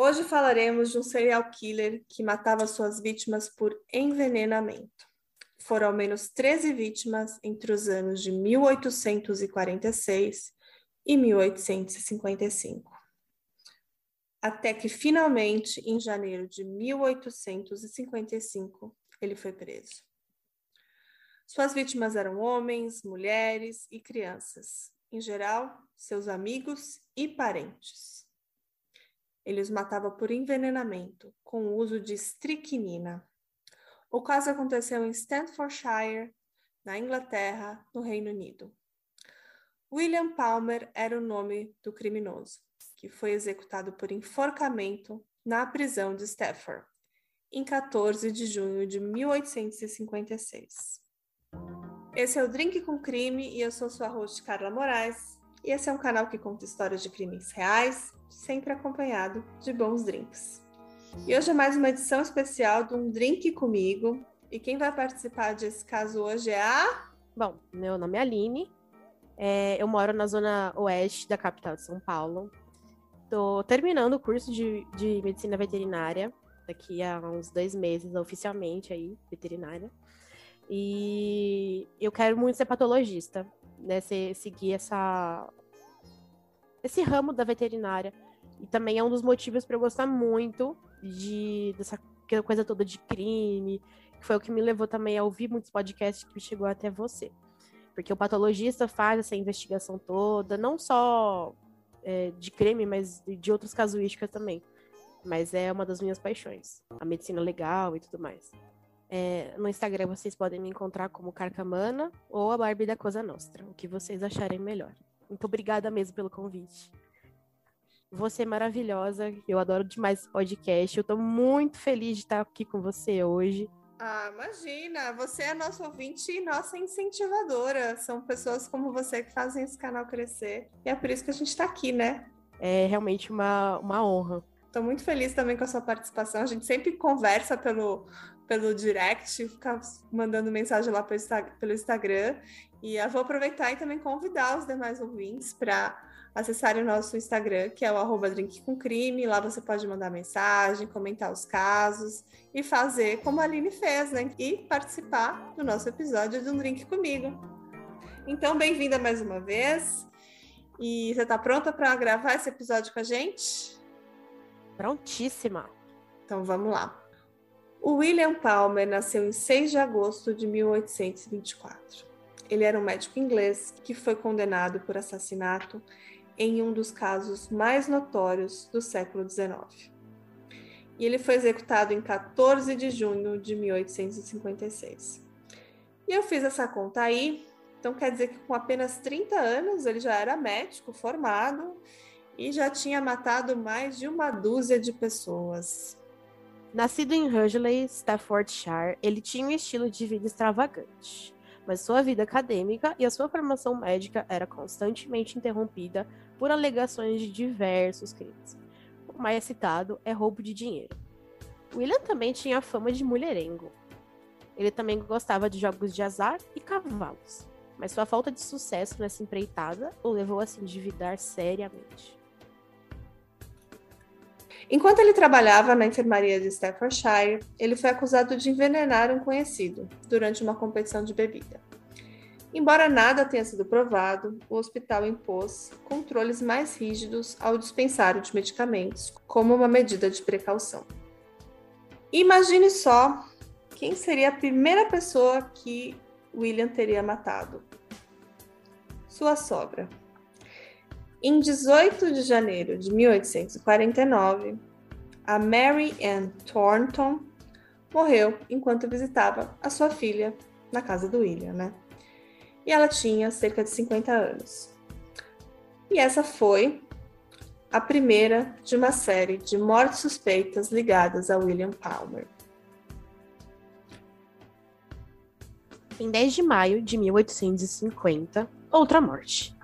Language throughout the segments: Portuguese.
Hoje falaremos de um serial killer que matava suas vítimas por envenenamento. Foram ao menos 13 vítimas entre os anos de 1846 e 1855. Até que finalmente, em janeiro de 1855, ele foi preso. Suas vítimas eram homens, mulheres e crianças, em geral, seus amigos e parentes. Ele os matava por envenenamento, com o uso de estricnina. O caso aconteceu em Staffordshire, na Inglaterra, no Reino Unido. William Palmer era o nome do criminoso, que foi executado por enforcamento na prisão de Stafford, em 14 de junho de 1856. Esse é o Drink com Crime e eu sou sua host Carla Moraes. E esse é um canal que conta histórias de crimes reais, sempre acompanhado de bons drinks. E hoje é mais uma edição especial de um Drink comigo. E quem vai participar desse caso hoje é a. Bom, meu nome é Aline. É, eu moro na zona oeste da capital de São Paulo. Estou terminando o curso de, de medicina veterinária daqui a uns dois meses, oficialmente aí, veterinária. E eu quero muito ser patologista, né? Se, seguir essa, esse ramo da veterinária. E também é um dos motivos para eu gostar muito de dessa coisa toda de crime, que foi o que me levou também a ouvir muitos podcasts que chegou até você. Porque o patologista faz essa investigação toda, não só é, de crime, mas de outras casuísticas também. Mas é uma das minhas paixões, a medicina legal e tudo mais. É, no Instagram vocês podem me encontrar como Carcamana ou a Barbie da Cosa Nostra, o que vocês acharem melhor. Muito obrigada mesmo pelo convite. Você é maravilhosa, eu adoro demais esse podcast. Eu tô muito feliz de estar aqui com você hoje. Ah, imagina, você é nosso ouvinte e nossa incentivadora. São pessoas como você que fazem esse canal crescer. E é por isso que a gente está aqui, né? É realmente uma, uma honra. Estou muito feliz também com a sua participação. A gente sempre conversa pelo, pelo direct, ficar mandando mensagem lá pelo Instagram. E eu vou aproveitar e também convidar os demais ouvintes para acessarem o nosso Instagram, que é o arroba Drink com Crime. Lá você pode mandar mensagem, comentar os casos e fazer como a Aline fez, né? E participar do nosso episódio de um Drink comigo. Então, bem-vinda mais uma vez. E você está pronta para gravar esse episódio com a gente? Prontíssima. Então vamos lá. O William Palmer nasceu em 6 de agosto de 1824. Ele era um médico inglês que foi condenado por assassinato em um dos casos mais notórios do século XIX. E ele foi executado em 14 de junho de 1856. E eu fiz essa conta aí, então quer dizer que com apenas 30 anos ele já era médico formado e já tinha matado mais de uma dúzia de pessoas. Nascido em Hurley, Staffordshire, ele tinha um estilo de vida extravagante, mas sua vida acadêmica e a sua formação médica era constantemente interrompida por alegações de diversos crimes. O mais citado é roubo de dinheiro. William também tinha fama de mulherengo. Ele também gostava de jogos de azar e cavalos, mas sua falta de sucesso nessa empreitada o levou a se endividar seriamente. Enquanto ele trabalhava na enfermaria de Staffordshire, ele foi acusado de envenenar um conhecido durante uma competição de bebida. Embora nada tenha sido provado, o hospital impôs controles mais rígidos ao dispensário de medicamentos, como uma medida de precaução. Imagine só quem seria a primeira pessoa que William teria matado. Sua sogra. Em 18 de janeiro de 1849, a Mary Ann Thornton morreu enquanto visitava a sua filha na casa do William, né? E ela tinha cerca de 50 anos. E essa foi a primeira de uma série de mortes suspeitas ligadas a William Palmer. Em 10 de maio de 1850, outra morte.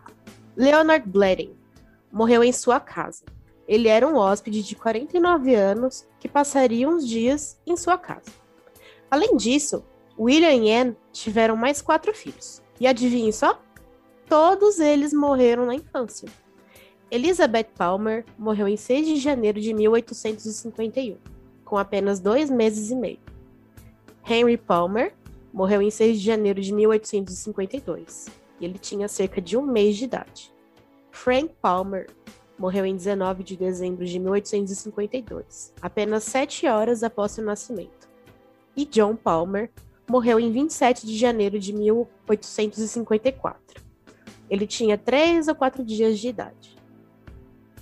Leonard Bleding morreu em sua casa. Ele era um hóspede de 49 anos que passaria uns dias em sua casa. Além disso, William e Anne tiveram mais quatro filhos. E adivinhe só? Todos eles morreram na infância. Elizabeth Palmer morreu em 6 de janeiro de 1851, com apenas dois meses e meio. Henry Palmer morreu em 6 de janeiro de 1852, e ele tinha cerca de um mês de idade. Frank Palmer morreu em 19 de dezembro de 1852, apenas sete horas após seu nascimento. E John Palmer morreu em 27 de janeiro de 1854. Ele tinha três ou quatro dias de idade.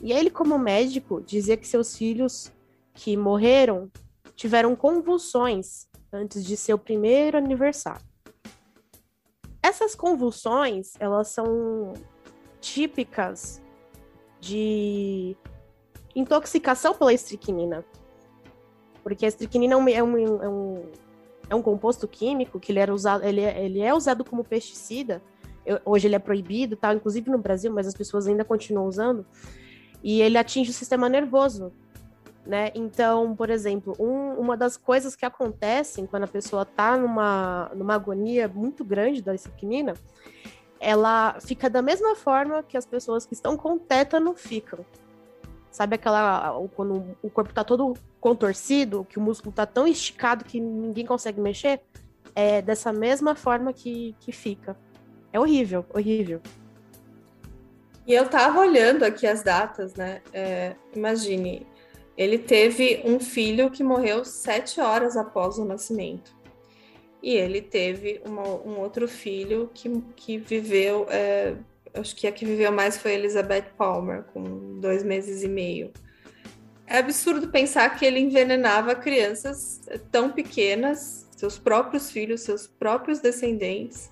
E ele, como médico, dizia que seus filhos que morreram tiveram convulsões antes de seu primeiro aniversário. Essas convulsões, elas são típicas de intoxicação pela estricnina. Porque a estricnina é um, é um, é um, é um composto químico que ele, era usado, ele, é, ele é usado como pesticida. Eu, hoje ele é proibido, tá? inclusive no Brasil, mas as pessoas ainda continuam usando e ele atinge o sistema nervoso. Né? Então, por exemplo, um, uma das coisas que acontecem quando a pessoa está numa, numa agonia muito grande da estricnina, ela fica da mesma forma que as pessoas que estão com tétano ficam. Sabe aquela. Quando o corpo está todo contorcido, que o músculo está tão esticado que ninguém consegue mexer? É dessa mesma forma que, que fica. É horrível, horrível. E eu tava olhando aqui as datas, né? É, imagine, ele teve um filho que morreu sete horas após o nascimento. E ele teve uma, um outro filho que, que viveu, é, acho que a que viveu mais foi Elizabeth Palmer, com dois meses e meio. É absurdo pensar que ele envenenava crianças tão pequenas, seus próprios filhos, seus próprios descendentes,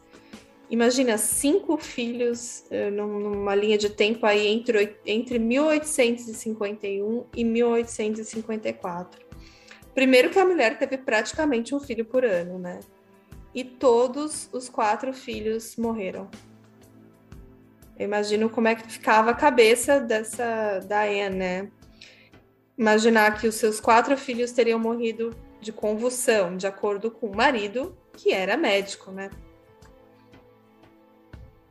imagina cinco filhos uh, numa linha de tempo aí entre, entre 1851 e 1854. Primeiro que a mulher teve praticamente um filho por ano, né? E todos os quatro filhos morreram. Eu imagino como é que ficava a cabeça dessa Diane, né? Imaginar que os seus quatro filhos teriam morrido de convulsão, de acordo com o marido, que era médico, né?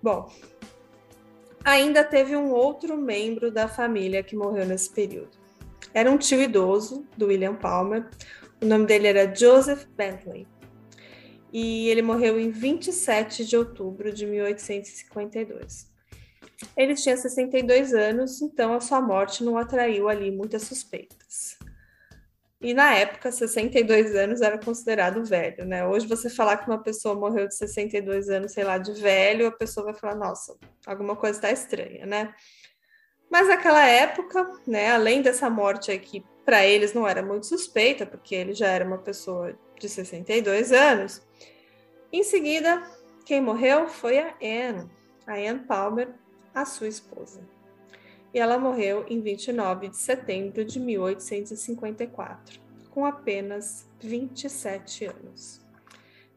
Bom, ainda teve um outro membro da família que morreu nesse período. Era um tio idoso do William Palmer. O nome dele era Joseph Bentley. E ele morreu em 27 de outubro de 1852. Ele tinha 62 anos, então a sua morte não atraiu ali muitas suspeitas. E na época, 62 anos era considerado velho, né? Hoje você falar que uma pessoa morreu de 62 anos, sei lá, de velho, a pessoa vai falar, nossa, alguma coisa está estranha, né? Mas naquela época, né, além dessa morte aí que para eles não era muito suspeita, porque ele já era uma pessoa de 62 anos, em seguida, quem morreu foi a Anne, a Anne Palmer, a sua esposa e ela morreu em 29 de setembro de 1854, com apenas 27 anos.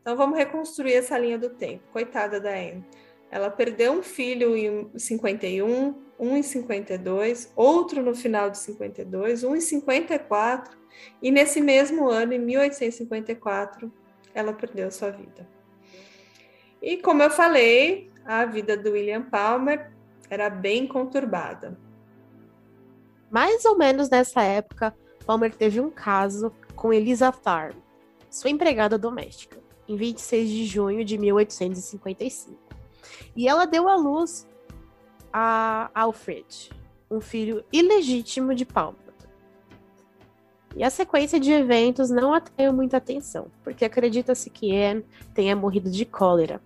Então vamos reconstruir essa linha do tempo. Coitada da Anne. Ela perdeu um filho em 51, um em 52, outro no final de 52, um em 54, e nesse mesmo ano, em 1854, ela perdeu sua vida. E como eu falei, a vida do William Palmer era bem conturbada. Mais ou menos nessa época, Palmer teve um caso com Elisa Farm, sua empregada doméstica, em 26 de junho de 1855. E ela deu à luz a Alfred, um filho ilegítimo de Palmer. E a sequência de eventos não atraiu muita atenção, porque acredita-se que Anne tenha morrido de cólera,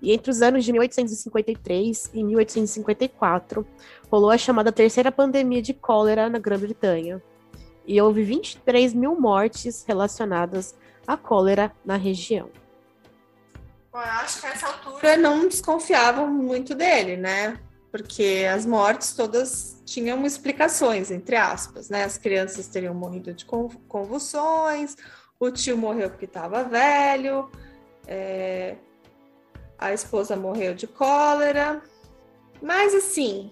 e entre os anos de 1853 e 1854, rolou a chamada terceira pandemia de cólera na Grã-Bretanha. E houve 23 mil mortes relacionadas à cólera na região. Bom, eu acho que a essa altura não desconfiavam muito dele, né? Porque as mortes todas tinham explicações, entre aspas, né? As crianças teriam morrido de convulsões, o tio morreu porque estava velho, é, a esposa morreu de cólera. Mas assim,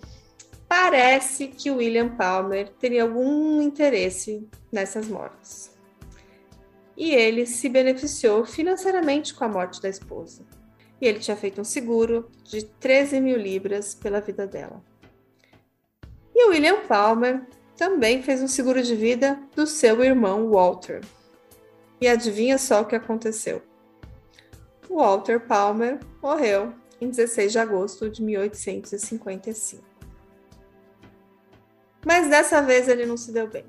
parece que William Palmer teria algum interesse nessas mortes. E ele se beneficiou financeiramente com a morte da esposa. E ele tinha feito um seguro de 13 mil libras pela vida dela. E William Palmer também fez um seguro de vida do seu irmão Walter. E adivinha só o que aconteceu? Walter Palmer morreu em 16 de agosto de 1855. Mas dessa vez ele não se deu bem.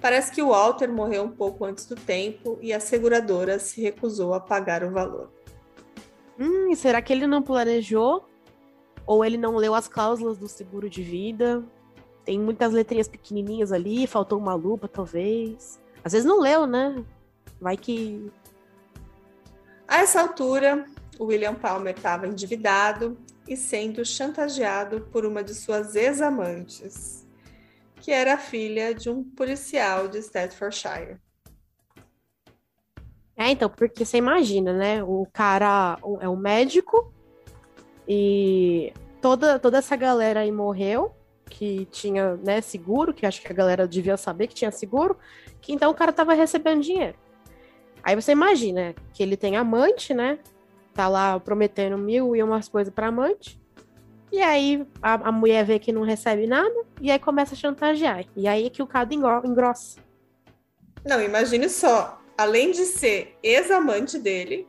Parece que o Walter morreu um pouco antes do tempo e a seguradora se recusou a pagar o valor. Hum, será que ele não planejou? Ou ele não leu as cláusulas do seguro de vida? Tem muitas letrinhas pequenininhas ali, faltou uma lupa, talvez. Às vezes não leu, né? Vai que. A essa altura, William Palmer estava endividado e sendo chantageado por uma de suas ex-amantes, que era filha de um policial de Staffordshire. É, então, porque você imagina, né? O cara é um médico e toda, toda essa galera aí morreu que tinha né, seguro, que acho que a galera devia saber que tinha seguro, que então o cara tava recebendo dinheiro. Aí você imagina que ele tem amante, né? Tá lá prometendo mil e umas coisas pra amante. E aí a, a, mulher vê que não recebe nada e aí começa a chantagear. E aí é que o caso engrossa. Não, imagine só. Além de ser ex-amante dele,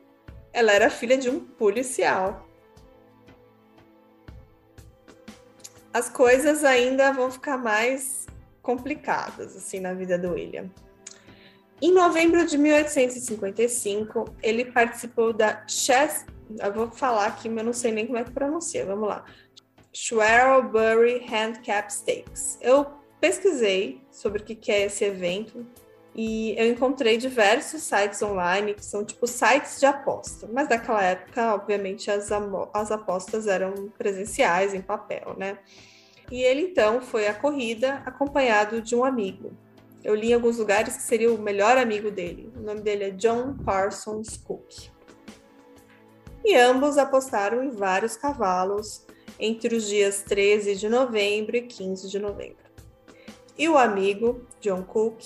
ela era filha de um policial. as coisas ainda vão ficar mais complicadas assim na vida do William. Em novembro de 1855, ele participou da Chess, eu vou falar aqui, mas eu não sei nem como é que pronuncia. Vamos lá. Shrewsbury Handicap Stakes. Eu pesquisei sobre o que é esse evento e eu encontrei diversos sites online que são tipo sites de aposta, mas naquela época, obviamente, as, as apostas eram presenciais, em papel, né? E ele então foi à corrida acompanhado de um amigo. Eu li em alguns lugares que seria o melhor amigo dele. O nome dele é John Parsons Cook. E ambos apostaram em vários cavalos entre os dias 13 de novembro e 15 de novembro. E o amigo, John Cook,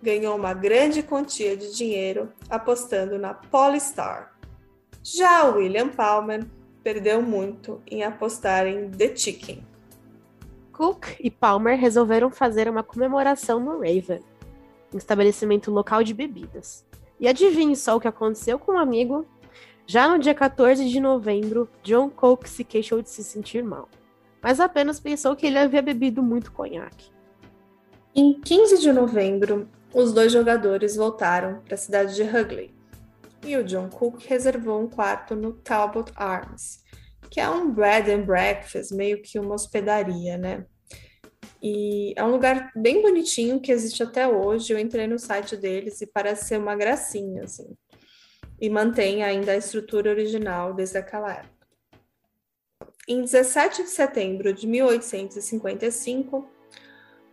ganhou uma grande quantia de dinheiro apostando na Polestar. Já William Palmer perdeu muito em apostar em The Chicken. Cook e Palmer resolveram fazer uma comemoração no Raven, um estabelecimento local de bebidas. E adivinhe só o que aconteceu com o um amigo? Já no dia 14 de novembro, John Cook se queixou de se sentir mal, mas apenas pensou que ele havia bebido muito conhaque. Em 15 de novembro, os dois jogadores voltaram para a cidade de Hugley e o John Cook reservou um quarto no Talbot Arms, que é um bread and breakfast, meio que uma hospedaria, né? E é um lugar bem bonitinho que existe até hoje. Eu entrei no site deles e parece ser uma gracinha, assim. E mantém ainda a estrutura original desde aquela época. Em 17 de setembro de 1855,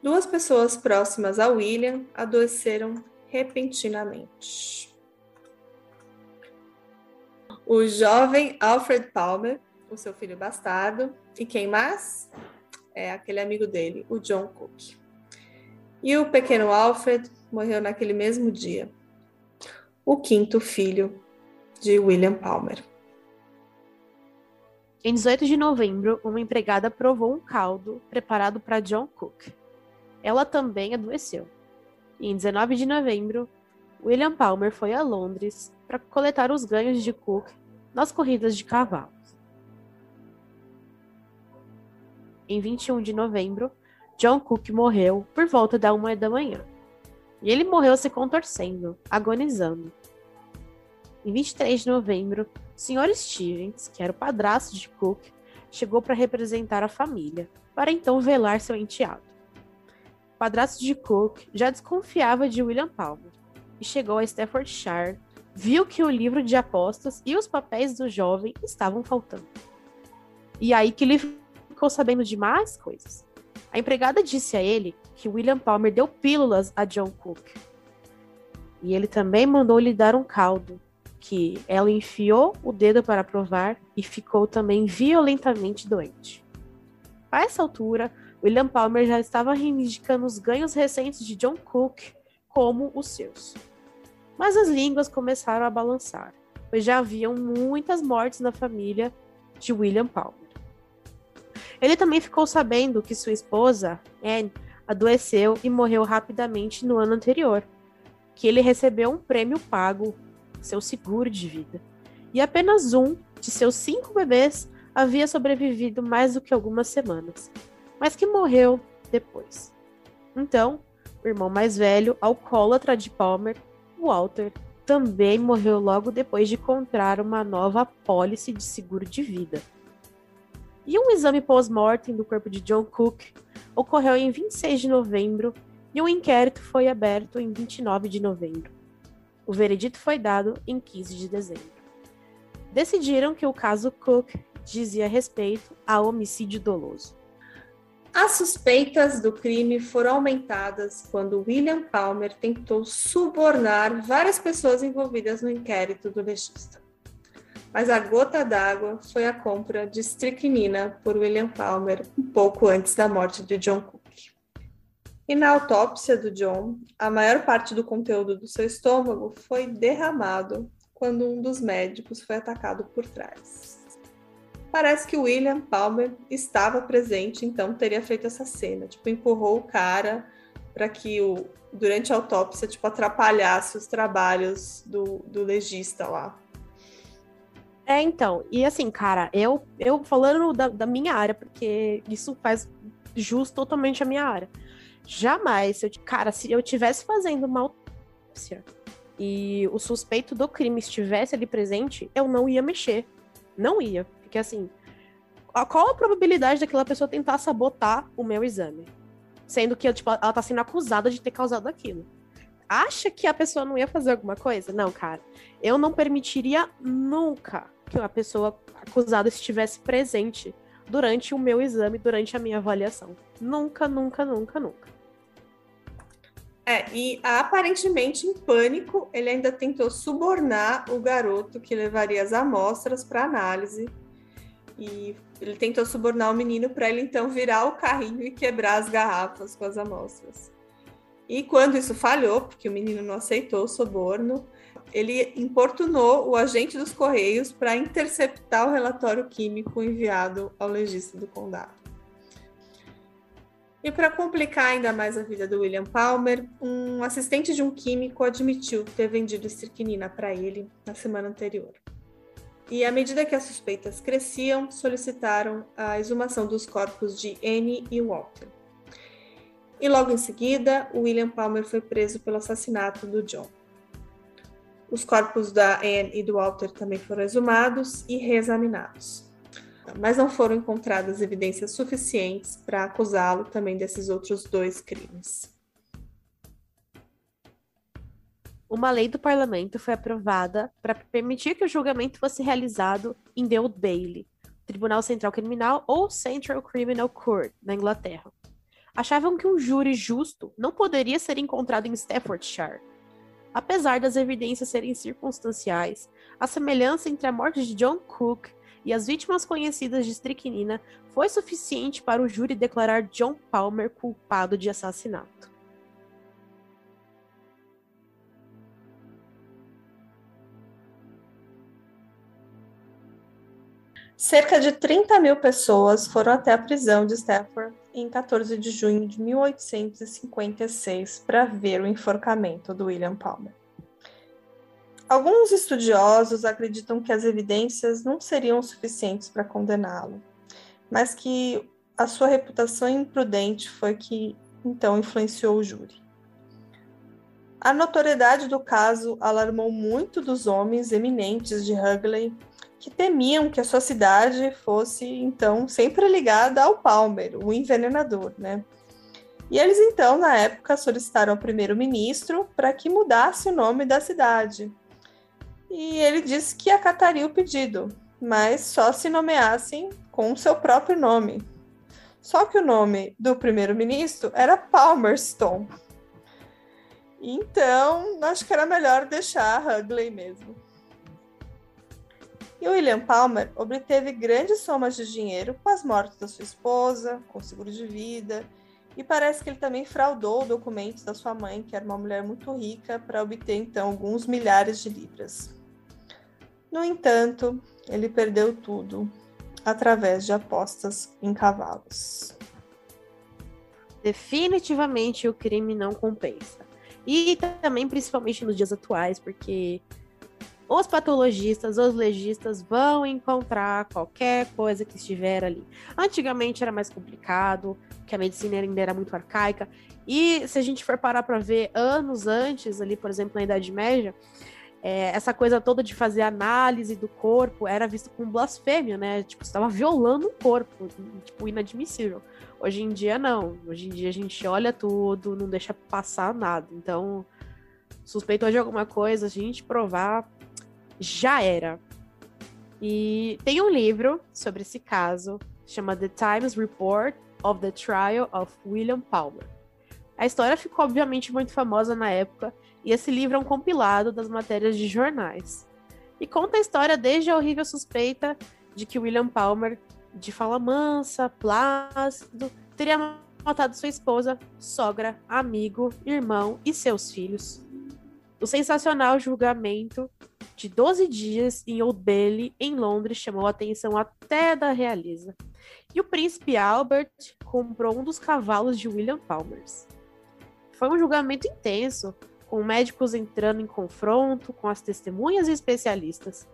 duas pessoas próximas a William adoeceram repentinamente. O jovem Alfred Palmer, o seu filho bastardo, e quem mais? É aquele amigo dele, o John Cook. E o pequeno Alfred morreu naquele mesmo dia, o quinto filho de William Palmer. Em 18 de novembro, uma empregada provou um caldo preparado para John Cook ela também adoeceu. E em 19 de novembro, William Palmer foi a Londres para coletar os ganhos de Cook nas corridas de cavalos. Em 21 de novembro, John Cook morreu por volta da uma da manhã. E ele morreu se contorcendo, agonizando. Em 23 de novembro, o Sr. Stevens, que era o padrasto de Cook, chegou para representar a família, para então velar seu enteado padrasto de Cook já desconfiava de William Palmer e chegou a Staffordshire, viu que o livro de apostas e os papéis do jovem estavam faltando. E aí que ele ficou sabendo de mais coisas. A empregada disse a ele que William Palmer deu pílulas a John Cook. E ele também mandou lhe dar um caldo, que ela enfiou o dedo para provar e ficou também violentamente doente. A essa altura, William Palmer já estava reivindicando os ganhos recentes de John Cook como os seus. Mas as línguas começaram a balançar, pois já haviam muitas mortes na família de William Palmer. Ele também ficou sabendo que sua esposa, Anne, adoeceu e morreu rapidamente no ano anterior, que ele recebeu um prêmio pago, seu seguro de vida, e apenas um de seus cinco bebês havia sobrevivido mais do que algumas semanas, mas que morreu depois. Então, o irmão mais velho, alcoólatra de Palmer, Walter, também morreu logo depois de comprar uma nova apólice de seguro de vida. E um exame pós-mortem do corpo de John Cook ocorreu em 26 de novembro e um inquérito foi aberto em 29 de novembro. O veredito foi dado em 15 de dezembro. Decidiram que o caso Cook dizia respeito a homicídio doloso. As suspeitas do crime foram aumentadas quando William Palmer tentou subornar várias pessoas envolvidas no inquérito do legista. Mas a gota d'água foi a compra de estricnina por William Palmer um pouco antes da morte de John Cook. E na autópsia do John, a maior parte do conteúdo do seu estômago foi derramado quando um dos médicos foi atacado por trás. Parece que William Palmer estava presente, então teria feito essa cena, tipo, empurrou o cara para que o durante a autópsia, tipo, atrapalhasse os trabalhos do, do legista lá. É, então, e assim, cara, eu, eu falando da, da minha área, porque isso faz jus totalmente a minha área. Jamais, eu, cara, se eu tivesse fazendo uma autópsia e o suspeito do crime estivesse ali presente, eu não ia mexer. Não ia. Porque assim, qual a probabilidade daquela pessoa tentar sabotar o meu exame? Sendo que tipo, ela tá sendo acusada de ter causado aquilo. Acha que a pessoa não ia fazer alguma coisa? Não, cara. Eu não permitiria nunca que a pessoa acusada estivesse presente durante o meu exame, durante a minha avaliação. Nunca, nunca, nunca, nunca. É, e aparentemente em pânico, ele ainda tentou subornar o garoto que levaria as amostras para análise e ele tentou subornar o menino para ele então virar o carrinho e quebrar as garrafas com as amostras. E quando isso falhou, porque o menino não aceitou o suborno, ele importunou o agente dos Correios para interceptar o relatório químico enviado ao legista do condado. E para complicar ainda mais a vida do William Palmer, um assistente de um químico admitiu ter vendido estricnina para ele na semana anterior. E à medida que as suspeitas cresciam, solicitaram a exumação dos corpos de Anne e Walter. E logo em seguida, William Palmer foi preso pelo assassinato do John. Os corpos da Anne e do Walter também foram exumados e reexaminados. Mas não foram encontradas evidências suficientes para acusá-lo também desses outros dois crimes. uma lei do parlamento foi aprovada para permitir que o julgamento fosse realizado em The Old Bailey, Tribunal Central Criminal ou Central Criminal Court, na Inglaterra. Achavam que um júri justo não poderia ser encontrado em Staffordshire. Apesar das evidências serem circunstanciais, a semelhança entre a morte de John Cook e as vítimas conhecidas de estricnina foi suficiente para o júri declarar John Palmer culpado de assassinato. Cerca de 30 mil pessoas foram até a prisão de Stafford em 14 de junho de 1856 para ver o enforcamento do William Palmer. Alguns estudiosos acreditam que as evidências não seriam suficientes para condená-lo, mas que a sua reputação imprudente foi que então influenciou o júri. A notoriedade do caso alarmou muito dos homens eminentes de Hugley que temiam que a sua cidade fosse, então, sempre ligada ao Palmer, o envenenador, né? E eles, então, na época, solicitaram ao primeiro-ministro para que mudasse o nome da cidade. E ele disse que acataria o pedido, mas só se nomeassem com o seu próprio nome. Só que o nome do primeiro-ministro era Palmerston. Então, acho que era melhor deixar Hugley mesmo. E William Palmer obteve grandes somas de dinheiro com as mortes da sua esposa, com seguro de vida, e parece que ele também fraudou documentos da sua mãe, que era uma mulher muito rica, para obter então alguns milhares de libras. No entanto, ele perdeu tudo através de apostas em cavalos. Definitivamente o crime não compensa. E também, principalmente nos dias atuais, porque os patologistas, os legistas vão encontrar qualquer coisa que estiver ali. Antigamente era mais complicado, que a medicina ainda era muito arcaica. E se a gente for parar para ver anos antes, ali, por exemplo, na Idade Média, é, essa coisa toda de fazer análise do corpo era visto como blasfêmia, né? Tipo, estava violando o corpo, tipo, inadmissível. Hoje em dia, não. Hoje em dia a gente olha tudo, não deixa passar nada. Então, suspeitou de alguma coisa, a gente provar, já era. E tem um livro sobre esse caso, chama The Times Report of the Trial of William Palmer. A história ficou, obviamente, muito famosa na época e esse livro é um compilado das matérias de jornais. E conta a história desde a horrível suspeita de que William Palmer, de fala mansa, plácido, teria matado sua esposa, sogra, amigo, irmão e seus filhos. O sensacional julgamento de 12 dias em Old em Londres, chamou a atenção até da realeza. E o príncipe Albert comprou um dos cavalos de William Palmer. Foi um julgamento intenso, com médicos entrando em confronto com as testemunhas e especialistas.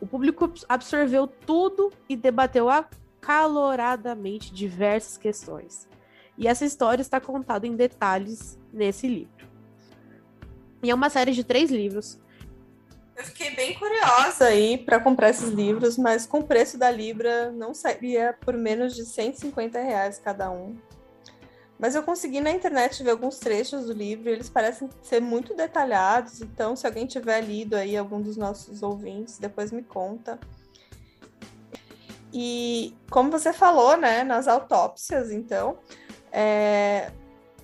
O público absorveu tudo e debateu acaloradamente diversas questões. E essa história está contada em detalhes nesse livro. E é uma série de três livros. Eu fiquei bem curiosa aí para comprar esses livros, mas com o preço da Libra não sairia por menos de 150 reais cada um. Mas eu consegui na internet ver alguns trechos do livro eles parecem ser muito detalhados. Então, se alguém tiver lido aí, algum dos nossos ouvintes, depois me conta. E como você falou, né, nas autópsias, então, é,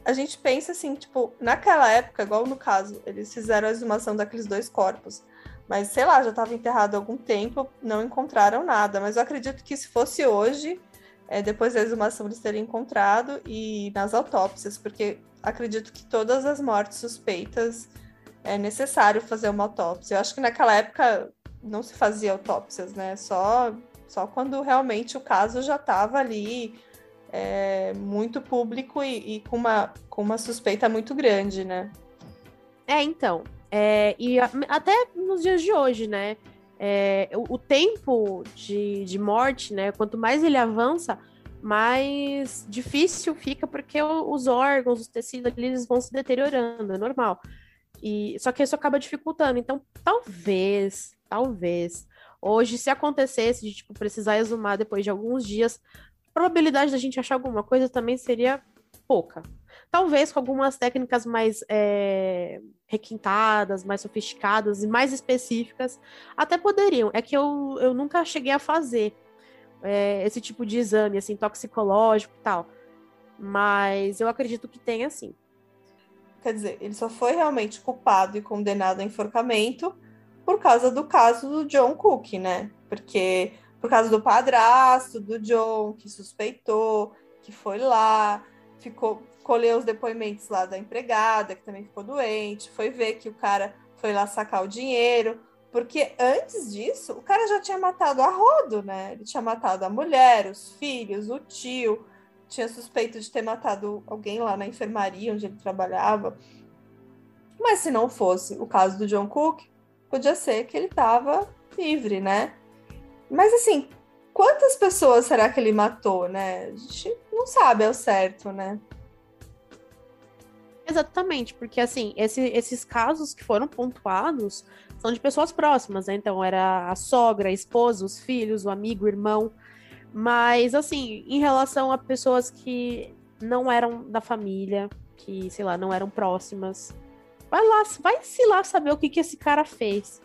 a gente pensa assim, tipo, naquela época, igual no caso, eles fizeram a exumação daqueles dois corpos. Mas, sei lá, já estava enterrado há algum tempo, não encontraram nada. Mas eu acredito que se fosse hoje, é, depois da exumação eles terem encontrado e nas autópsias, porque acredito que todas as mortes suspeitas é necessário fazer uma autópsia. Eu acho que naquela época não se fazia autópsias, né? Só, só quando realmente o caso já estava ali é, muito público e, e, com, uma, com uma suspeita muito grande, né? É, então. É, e a, até nos dias de hoje, né? é, o, o, tempo de, de morte, né? Quanto mais ele avança, mais difícil fica porque os órgãos, os tecidos eles vão se deteriorando, é normal. E só que isso acaba dificultando. Então, talvez, talvez hoje se acontecesse de tipo precisar exumar depois de alguns dias, a probabilidade da gente achar alguma coisa também seria pouca. Talvez com algumas técnicas mais é, requintadas, mais sofisticadas e mais específicas, até poderiam. É que eu, eu nunca cheguei a fazer é, esse tipo de exame, assim, toxicológico e tal. Mas eu acredito que tem, assim. Quer dizer, ele só foi realmente culpado e condenado a enforcamento por causa do caso do John Cook, né? Porque por causa do padrasto do John, que suspeitou, que foi lá, ficou colheu os depoimentos lá da empregada, que também ficou doente, foi ver que o cara foi lá sacar o dinheiro, porque antes disso, o cara já tinha matado a rodo, né? Ele tinha matado a mulher, os filhos, o tio, tinha suspeito de ter matado alguém lá na enfermaria onde ele trabalhava. Mas se não fosse o caso do John Cook, podia ser que ele estava livre, né? Mas assim, quantas pessoas será que ele matou, né? A gente não sabe ao certo, né? Exatamente, porque assim, esse, esses casos que foram pontuados são de pessoas próximas, né? Então era a sogra, a esposa, os filhos, o amigo, o irmão. Mas assim, em relação a pessoas que não eram da família, que, sei lá, não eram próximas, vai lá, vai se lá saber o que, que esse cara fez.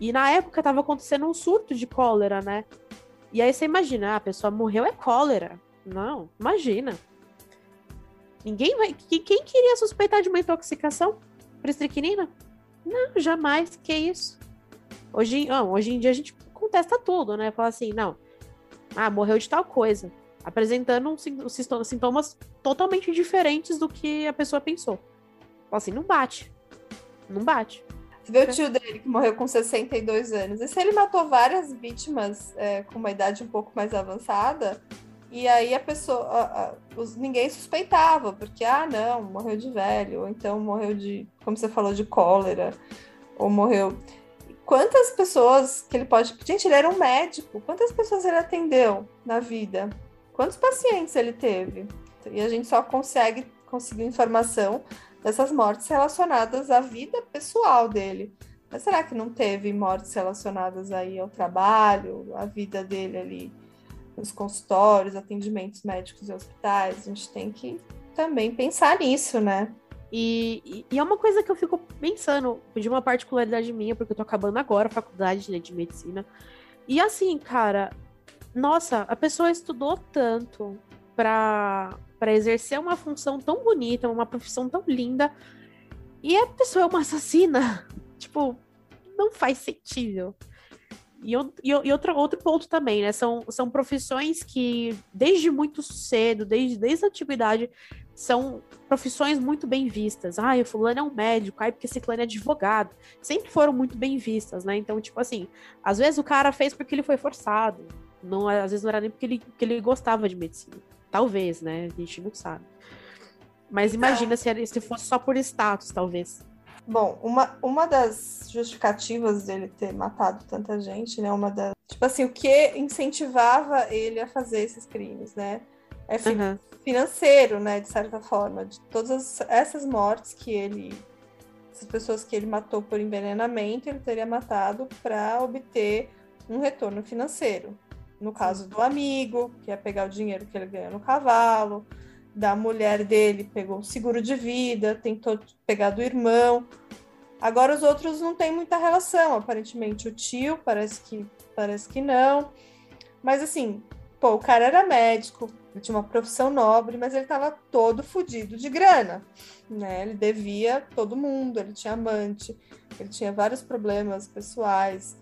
E na época tava acontecendo um surto de cólera, né? E aí você imagina, ah, a pessoa morreu é cólera. Não, imagina. Ninguém vai. Quem, queria suspeitar de uma intoxicação por estricnina? Não, jamais. Que isso? Hoje, não, hoje em dia a gente contesta tudo, né? Fala assim, não. Ah, morreu de tal coisa. Apresentando um, sintomas totalmente diferentes do que a pessoa pensou. Fala assim, não bate. Não bate. Você vê o tio dele que morreu com 62 anos. E se ele matou várias vítimas é, com uma idade um pouco mais avançada, e aí a pessoa, a, a, os, ninguém suspeitava, porque, ah, não, morreu de velho, ou então morreu de, como você falou, de cólera, ou morreu. Quantas pessoas que ele pode. Gente, ele era um médico, quantas pessoas ele atendeu na vida? Quantos pacientes ele teve? E a gente só consegue conseguir informação dessas mortes relacionadas à vida pessoal dele. Mas será que não teve mortes relacionadas aí ao trabalho, à vida dele ali nos consultórios, atendimentos médicos e hospitais? A gente tem que também pensar nisso, né? E, e, é uma coisa que eu fico pensando, de uma particularidade minha, porque eu tô acabando agora a faculdade né, de medicina. E assim, cara, nossa, a pessoa estudou tanto para exercer uma função tão bonita, uma profissão tão linda, e a pessoa é uma assassina. tipo, não faz sentido. E, e, outro, outro ponto também, né? São, são profissões que, desde muito cedo, desde, desde a antiguidade, são profissões muito bem vistas. Ai, o fulano é um médico, ai, porque esse fulano é advogado. Sempre foram muito bem vistas, né? Então, tipo assim, às vezes o cara fez porque ele foi forçado. Não, às vezes não era nem porque ele, porque ele gostava de medicina. Talvez, né? A gente não sabe. Mas imagina se, se fosse só por status, talvez. Bom, uma, uma das justificativas dele ter matado tanta gente, né? Uma das. Tipo assim, o que incentivava ele a fazer esses crimes, né? É uhum. financeiro, né? De certa forma. De todas essas mortes que ele. Essas pessoas que ele matou por envenenamento, ele teria matado para obter um retorno financeiro. No caso do amigo, que ia pegar o dinheiro que ele ganhou no cavalo, da mulher dele, pegou o seguro de vida, tentou pegar do irmão. Agora os outros não têm muita relação, aparentemente o tio parece que parece que não. Mas assim, pô, o cara era médico, ele tinha uma profissão nobre, mas ele estava todo fodido de grana, né? Ele devia todo mundo, ele tinha amante, ele tinha vários problemas pessoais.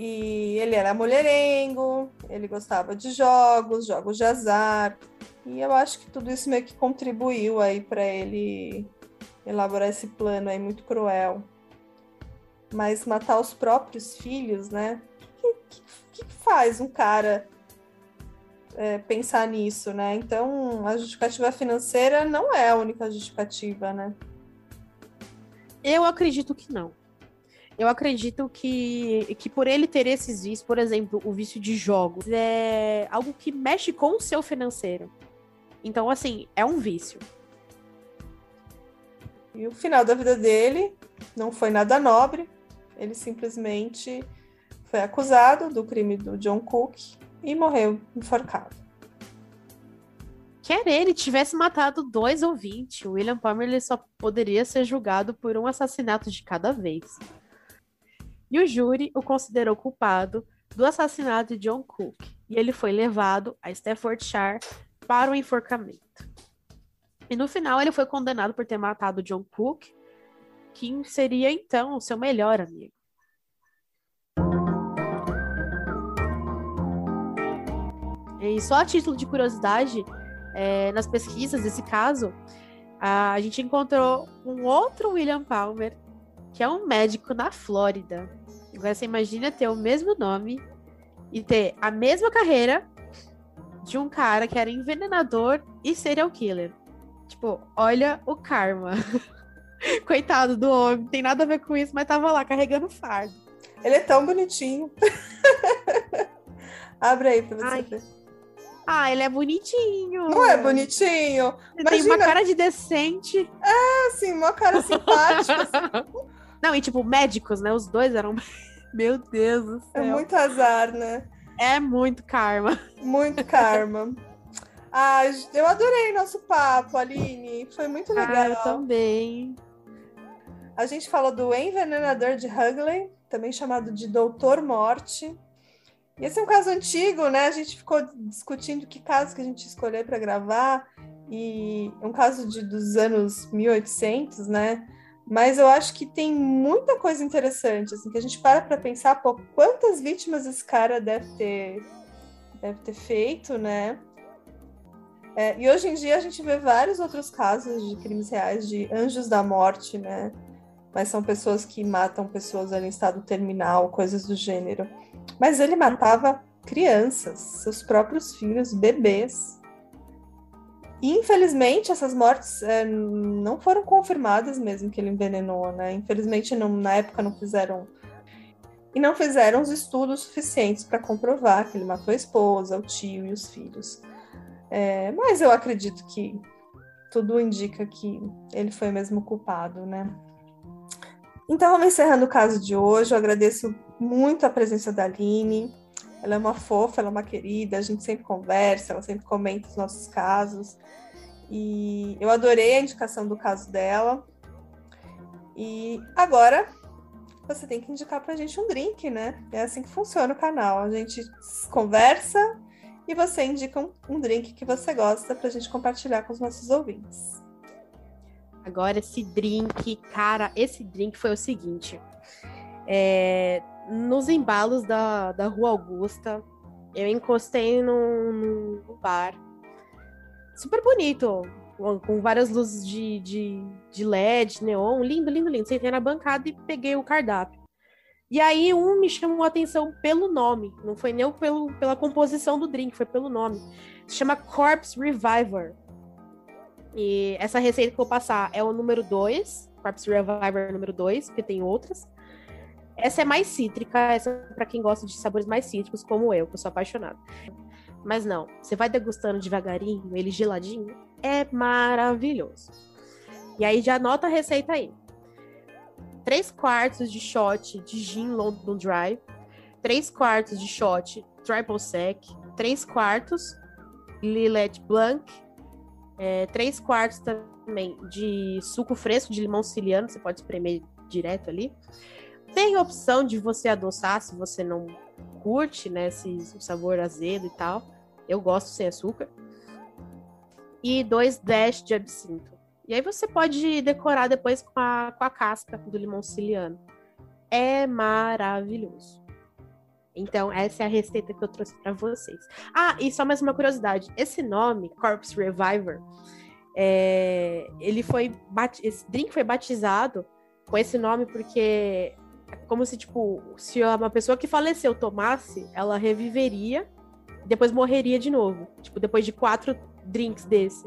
E ele era mulherengo, ele gostava de jogos, jogos de azar. E eu acho que tudo isso meio que contribuiu aí para ele elaborar esse plano aí muito cruel. Mas matar os próprios filhos, né? O que, que, que, faz um cara é, pensar nisso, né? Então, a justificativa financeira não é a única justificativa, né? Eu acredito que não eu acredito que, que por ele ter esses vícios, por exemplo, o vício de jogos, é algo que mexe com o seu financeiro. Então, assim, é um vício. E o final da vida dele não foi nada nobre. Ele simplesmente foi acusado do crime do John Cook e morreu enforcado. Quer ele tivesse matado dois ou vinte, o William Palmer ele só poderia ser julgado por um assassinato de cada vez e o júri o considerou culpado do assassinato de John Cook e ele foi levado a Staffordshire para o enforcamento. E no final ele foi condenado por ter matado John Cook, que seria então o seu melhor amigo. E só a título de curiosidade, é, nas pesquisas desse caso, a gente encontrou um outro William Palmer que é um médico na Flórida. Agora você imagina ter o mesmo nome e ter a mesma carreira de um cara que era envenenador e serial killer. Tipo, olha o karma. Coitado do homem, tem nada a ver com isso, mas tava lá carregando fardo. Ele é tão bonitinho. Abre aí pra você Ai. ver. Ah, ele é bonitinho. Não é bonitinho? Ele Imagina... tem uma cara de decente. É, assim, uma cara simpática. assim. Não, e tipo, médicos, né? Os dois eram. Meu Deus do é céu. É muito azar, né? É muito karma. Muito karma. ah, eu adorei nosso papo, Aline. Foi muito legal. Ah, eu também. A gente falou do envenenador de Hugley, também chamado de Doutor Morte. E esse é um caso antigo, né? A gente ficou discutindo que caso que a gente escolher para gravar. E é um caso de, dos anos 1800, né? Mas eu acho que tem muita coisa interessante, assim, que a gente para para pensar, pô, quantas vítimas esse cara deve ter, deve ter feito, né? É, e hoje em dia a gente vê vários outros casos de crimes reais de anjos da morte, né? mas são pessoas que matam pessoas ali em estado terminal, coisas do gênero. Mas ele matava crianças, seus próprios filhos, bebês. Infelizmente, essas mortes é, não foram confirmadas mesmo que ele envenenou, né? Infelizmente, não, na época não fizeram e não fizeram os estudos suficientes para comprovar que ele matou a esposa, o tio e os filhos. É, mas eu acredito que tudo indica que ele foi mesmo culpado, né? Então, vamos encerrando o caso de hoje. Eu agradeço muito a presença da Aline. Ela é uma fofa, ela é uma querida, a gente sempre conversa, ela sempre comenta os nossos casos. E eu adorei a indicação do caso dela. E agora você tem que indicar pra gente um drink, né? É assim que funciona o canal. A gente conversa e você indica um, um drink que você gosta pra gente compartilhar com os nossos ouvintes. Agora, esse drink, cara, esse drink foi o seguinte. É, nos embalos da, da Rua Augusta, eu encostei num, num bar super bonito, com várias luzes de, de, de LED, neon, lindo, lindo, lindo. Sentei na bancada e peguei o cardápio. E aí um me chamou a atenção pelo nome, não foi nem pelo, pela composição do drink, foi pelo nome. Se chama Corpse Reviver. E essa receita que eu vou passar é o número 2, Corpse Reviver número 2, porque tem outras. Essa é mais cítrica, essa é para quem gosta de sabores mais cítricos, como eu, que eu sou apaixonada. Mas não, você vai degustando devagarinho, ele geladinho, é maravilhoso. E aí já anota a receita aí. 3 quartos de shot de gin London Dry, 3 quartos de shot Triple Sec, 3 quartos Lillet Blanc, é, 3 quartos também de suco fresco de limão siciliano, você pode espremer direto ali. Tem opção de você adoçar se você não curte, né, esse sabor azedo e tal. Eu gosto sem açúcar. E dois dash de absinto. E aí você pode decorar depois com a, com a casca do limão siciliano. É maravilhoso. Então, essa é a receita que eu trouxe para vocês. Ah, e só mais uma curiosidade. Esse nome, Corpse Reviver, é, ele foi esse drink foi batizado com esse nome porque como se, tipo, se uma pessoa que faleceu tomasse, ela reviveria e depois morreria de novo. Tipo, depois de quatro drinks desse.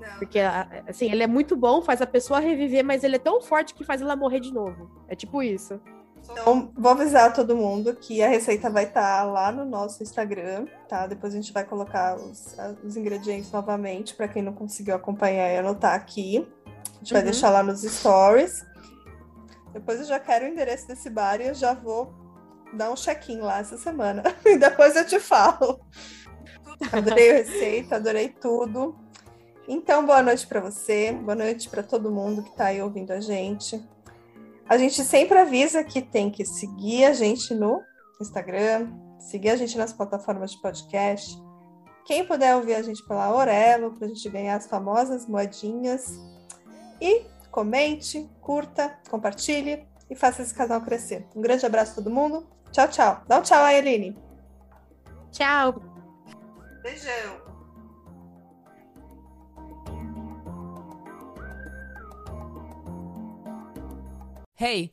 Não. Porque, assim, ele é muito bom, faz a pessoa reviver, mas ele é tão forte que faz ela morrer de novo. É tipo isso. Então, vou avisar todo mundo que a receita vai estar tá lá no nosso Instagram, tá? Depois a gente vai colocar os, os ingredientes novamente para quem não conseguiu acompanhar e anotar aqui. A gente uhum. vai deixar lá nos stories. Depois eu já quero o endereço desse bar e eu já vou dar um check-in lá essa semana. E depois eu te falo. Adorei a receita, adorei tudo. Então, boa noite para você, boa noite para todo mundo que está aí ouvindo a gente. A gente sempre avisa que tem que seguir a gente no Instagram, seguir a gente nas plataformas de podcast. Quem puder ouvir a gente pela Orelo, para a gente ganhar as famosas moedinhas. E comente, curta, compartilhe e faça esse canal crescer. Um grande abraço a todo mundo. Tchau, tchau. Dá um tchau Eline. Tchau. Beijão. Hey,